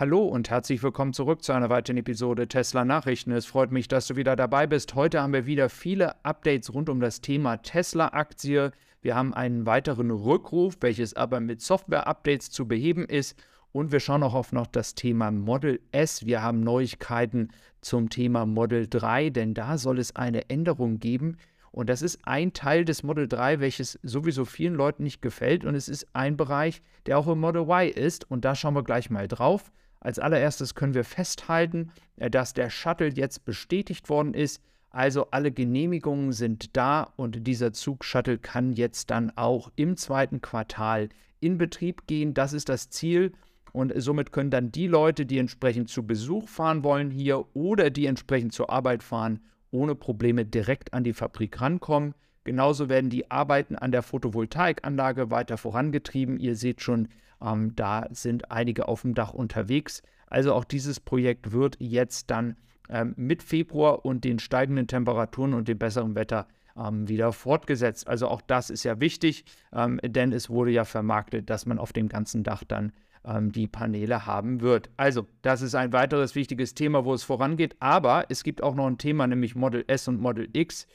Hallo und herzlich willkommen zurück zu einer weiteren Episode Tesla Nachrichten. Es freut mich, dass du wieder dabei bist. Heute haben wir wieder viele Updates rund um das Thema Tesla-Aktie. Wir haben einen weiteren Rückruf, welches aber mit Software-Updates zu beheben ist. Und wir schauen auch auf noch das Thema Model S. Wir haben Neuigkeiten zum Thema Model 3, denn da soll es eine Änderung geben. Und das ist ein Teil des Model 3, welches sowieso vielen Leuten nicht gefällt. Und es ist ein Bereich, der auch im Model Y ist. Und da schauen wir gleich mal drauf. Als allererstes können wir festhalten, äh, dass der Shuttle jetzt bestätigt worden ist. Also alle Genehmigungen sind da und dieser Zug-Shuttle kann jetzt dann auch im zweiten Quartal in Betrieb gehen. Das ist das Ziel. Und somit können dann die Leute, die entsprechend zu Besuch fahren wollen hier oder die entsprechend zur Arbeit fahren, ohne Probleme direkt an die Fabrik rankommen. Genauso werden die Arbeiten an der Photovoltaikanlage weiter vorangetrieben. Ihr seht schon, ähm, da sind einige auf dem Dach unterwegs. Also auch dieses Projekt wird jetzt dann ähm, mit Februar und den steigenden Temperaturen und dem besseren Wetter ähm, wieder fortgesetzt. Also auch das ist ja wichtig, ähm, denn es wurde ja vermarktet, dass man auf dem ganzen Dach dann ähm, die Paneele haben wird. Also das ist ein weiteres wichtiges Thema, wo es vorangeht. Aber es gibt auch noch ein Thema, nämlich Model S und Model X.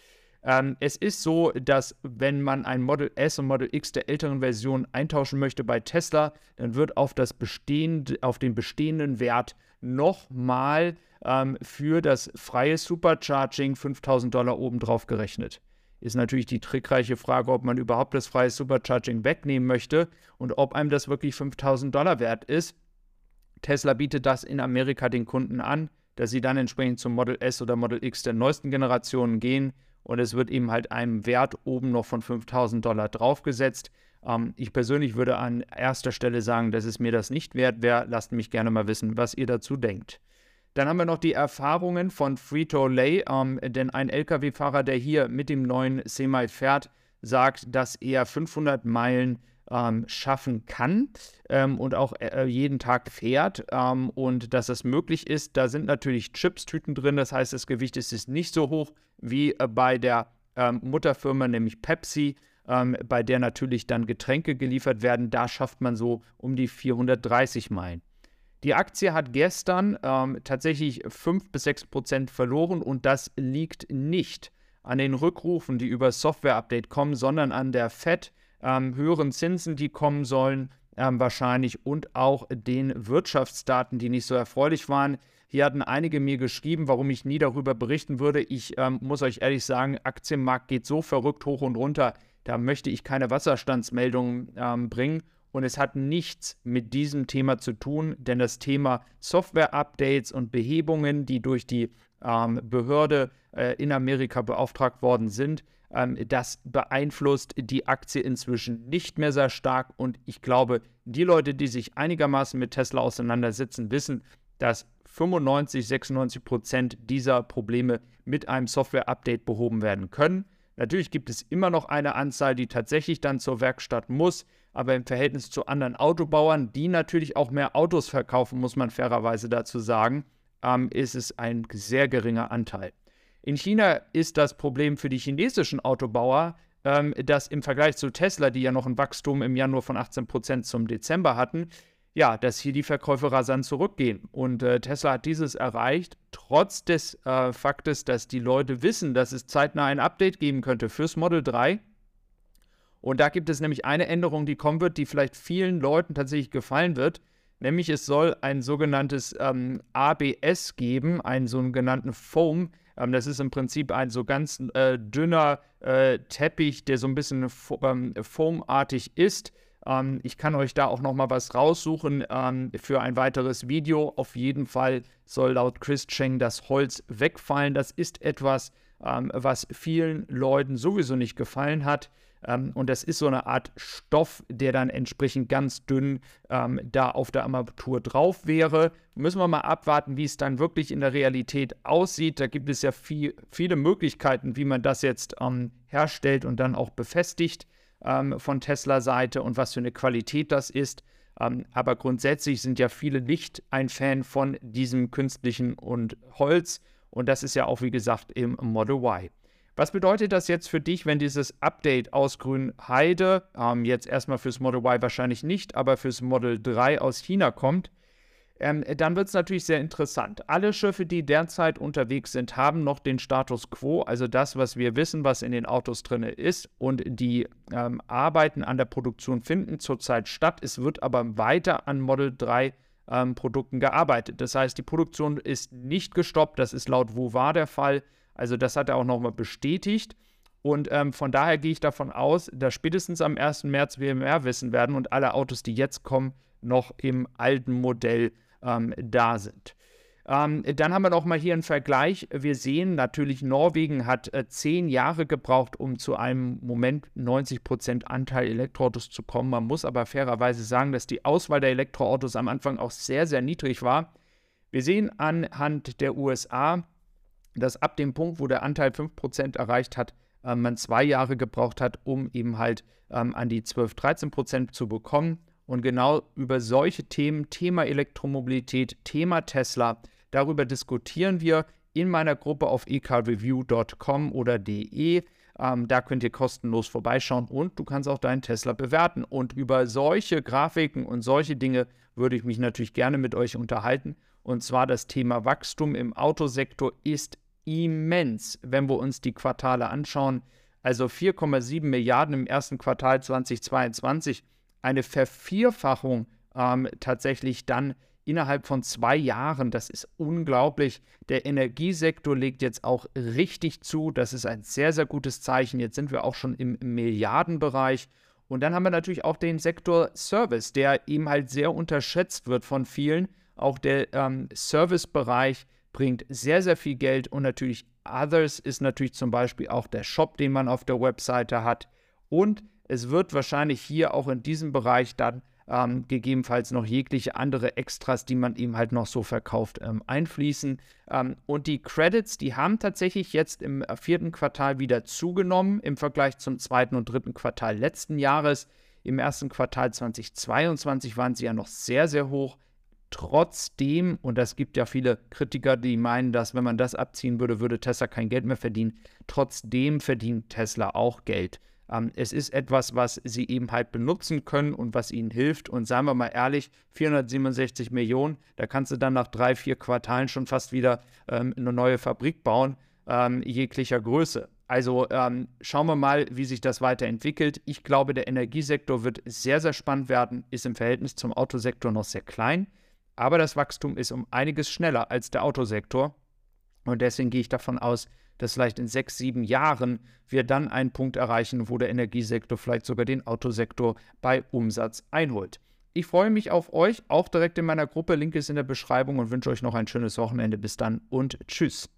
Ähm, es ist so, dass wenn man ein Model S und Model X der älteren Version eintauschen möchte bei Tesla, dann wird auf, das bestehende, auf den bestehenden Wert nochmal ähm, für das freie Supercharging 5000 Dollar obendrauf gerechnet. Ist natürlich die trickreiche Frage, ob man überhaupt das freie Supercharging wegnehmen möchte und ob einem das wirklich 5000 Dollar wert ist. Tesla bietet das in Amerika den Kunden an, dass sie dann entsprechend zum Model S oder Model X der neuesten Generationen gehen und es wird eben halt einem Wert oben noch von 5000 Dollar draufgesetzt. Ähm, ich persönlich würde an erster Stelle sagen, dass es mir das nicht wert wäre. Lasst mich gerne mal wissen, was ihr dazu denkt. Dann haben wir noch die Erfahrungen von Frito-Lay, ähm, denn ein Lkw-Fahrer, der hier mit dem neuen Semi fährt, sagt, dass er 500 Meilen ähm, schaffen kann ähm, und auch äh, jeden Tag fährt ähm, und dass das möglich ist. Da sind natürlich Chips-Tüten drin, das heißt, das Gewicht ist nicht so hoch wie äh, bei der ähm, Mutterfirma, nämlich Pepsi, ähm, bei der natürlich dann Getränke geliefert werden. Da schafft man so um die 430 Meilen. Die Aktie hat gestern ähm, tatsächlich 5 bis 6 Prozent verloren und das liegt nicht an den Rückrufen, die über Software-Update kommen, sondern an der FED, ähm, höheren Zinsen, die kommen sollen, ähm, wahrscheinlich und auch den Wirtschaftsdaten, die nicht so erfreulich waren. Hier hatten einige mir geschrieben, warum ich nie darüber berichten würde. Ich ähm, muss euch ehrlich sagen, Aktienmarkt geht so verrückt hoch und runter. Da möchte ich keine Wasserstandsmeldungen ähm, bringen. Und es hat nichts mit diesem Thema zu tun, denn das Thema Software-Updates und Behebungen, die durch die ähm, Behörde äh, in Amerika beauftragt worden sind, ähm, das beeinflusst die Aktie inzwischen nicht mehr sehr stark. Und ich glaube, die Leute, die sich einigermaßen mit Tesla auseinandersetzen, wissen, dass 95, 96 Prozent dieser Probleme mit einem Software-Update behoben werden können. Natürlich gibt es immer noch eine Anzahl, die tatsächlich dann zur Werkstatt muss, aber im Verhältnis zu anderen Autobauern, die natürlich auch mehr Autos verkaufen, muss man fairerweise dazu sagen, ähm, ist es ein sehr geringer Anteil. In China ist das Problem für die chinesischen Autobauer, ähm, dass im Vergleich zu Tesla, die ja noch ein Wachstum im Januar von 18% zum Dezember hatten, ja, dass hier die Verkäufe rasant zurückgehen. Und äh, Tesla hat dieses erreicht, trotz des äh, Faktes, dass die Leute wissen, dass es zeitnah ein Update geben könnte fürs Model 3. Und da gibt es nämlich eine Änderung, die kommen wird, die vielleicht vielen Leuten tatsächlich gefallen wird. Nämlich es soll ein sogenanntes ähm, ABS geben, einen sogenannten Foam, ähm, das ist im Prinzip ein so ganz äh, dünner äh, Teppich, der so ein bisschen ähm, foamartig ist. Ähm, ich kann euch da auch noch mal was raussuchen ähm, für ein weiteres Video. Auf jeden Fall soll laut Chris Cheng das Holz wegfallen. Das ist etwas, ähm, was vielen Leuten sowieso nicht gefallen hat. Ähm, und das ist so eine Art Stoff, der dann entsprechend ganz dünn ähm, da auf der Armatur drauf wäre. Müssen wir mal abwarten, wie es dann wirklich in der Realität aussieht. Da gibt es ja viel, viele Möglichkeiten, wie man das jetzt ähm, herstellt und dann auch befestigt ähm, von Tesla-Seite und was für eine Qualität das ist. Ähm, aber grundsätzlich sind ja viele nicht ein Fan von diesem künstlichen und Holz. Und das ist ja auch, wie gesagt, im Model Y. Was bedeutet das jetzt für dich, wenn dieses Update aus Grünheide, ähm, jetzt erstmal fürs Model Y wahrscheinlich nicht, aber fürs Model 3 aus China kommt? ähm, dann wird es natürlich sehr interessant. Alle Schiffe, die derzeit unterwegs sind, haben noch den Status quo, also das, was wir wissen, was in den Autos drin ist. Und die ähm, Arbeiten an der Produktion finden zurzeit statt. Es wird aber weiter an Model 3 ähm, Produkten gearbeitet. Das heißt, die Produktion ist nicht gestoppt. Das ist laut WUWA der Fall. Also das hat er auch nochmal bestätigt. Und ähm, von daher gehe ich davon aus, dass spätestens am 1. März wir mehr wissen werden und alle Autos, die jetzt kommen, noch im alten Modell ähm, da sind. Ähm, dann haben wir noch mal hier einen Vergleich. Wir sehen natürlich, Norwegen hat äh, zehn Jahre gebraucht, um zu einem Moment 90% Anteil Elektroautos zu kommen. Man muss aber fairerweise sagen, dass die Auswahl der Elektroautos am Anfang auch sehr, sehr niedrig war. Wir sehen anhand der USA, dass ab dem Punkt, wo der Anteil 5% erreicht hat, äh, man zwei Jahre gebraucht hat, um eben halt ähm, an die 12, 13% zu bekommen. Und genau über solche Themen, Thema Elektromobilität, Thema Tesla, darüber diskutieren wir in meiner Gruppe auf ecarreview.com oder de. Ähm, da könnt ihr kostenlos vorbeischauen und du kannst auch deinen Tesla bewerten. Und über solche Grafiken und solche Dinge würde ich mich natürlich gerne mit euch unterhalten. Und zwar das Thema Wachstum im Autosektor ist immens, wenn wir uns die Quartale anschauen. Also 4,7 Milliarden im ersten Quartal 2022 eine Vervierfachung ähm, tatsächlich dann innerhalb von zwei Jahren. Das ist unglaublich. Der Energiesektor legt jetzt auch richtig zu. Das ist ein sehr, sehr gutes Zeichen. Jetzt sind wir auch schon im Milliardenbereich. Und dann haben wir natürlich auch den Sektor Service, der eben halt sehr unterschätzt wird von vielen. Auch der ähm, Servicebereich bringt sehr, sehr viel Geld und natürlich Others ist natürlich zum Beispiel auch der Shop, den man auf der Webseite hat. Und es wird wahrscheinlich hier auch in diesem Bereich dann ähm, gegebenenfalls noch jegliche andere Extras, die man eben halt noch so verkauft, ähm, einfließen. Ähm, und die Credits, die haben tatsächlich jetzt im vierten Quartal wieder zugenommen im Vergleich zum zweiten und dritten Quartal letzten Jahres. Im ersten Quartal 2022 waren sie ja noch sehr, sehr hoch. Trotzdem, und das gibt ja viele Kritiker, die meinen, dass wenn man das abziehen würde, würde Tesla kein Geld mehr verdienen. Trotzdem verdient Tesla auch Geld. Ähm, es ist etwas, was sie eben halt benutzen können und was ihnen hilft. Und seien wir mal ehrlich, 467 Millionen, da kannst du dann nach drei, vier Quartalen schon fast wieder ähm, eine neue Fabrik bauen, ähm, jeglicher Größe. Also ähm, schauen wir mal, wie sich das weiterentwickelt. Ich glaube, der Energiesektor wird sehr, sehr spannend werden, ist im Verhältnis zum Autosektor noch sehr klein, aber das Wachstum ist um einiges schneller als der Autosektor. Und deswegen gehe ich davon aus, dass vielleicht in sechs, sieben Jahren wir dann einen Punkt erreichen, wo der Energiesektor vielleicht sogar den Autosektor bei Umsatz einholt. Ich freue mich auf euch, auch direkt in meiner Gruppe. Link ist in der Beschreibung und wünsche euch noch ein schönes Wochenende. Bis dann und tschüss.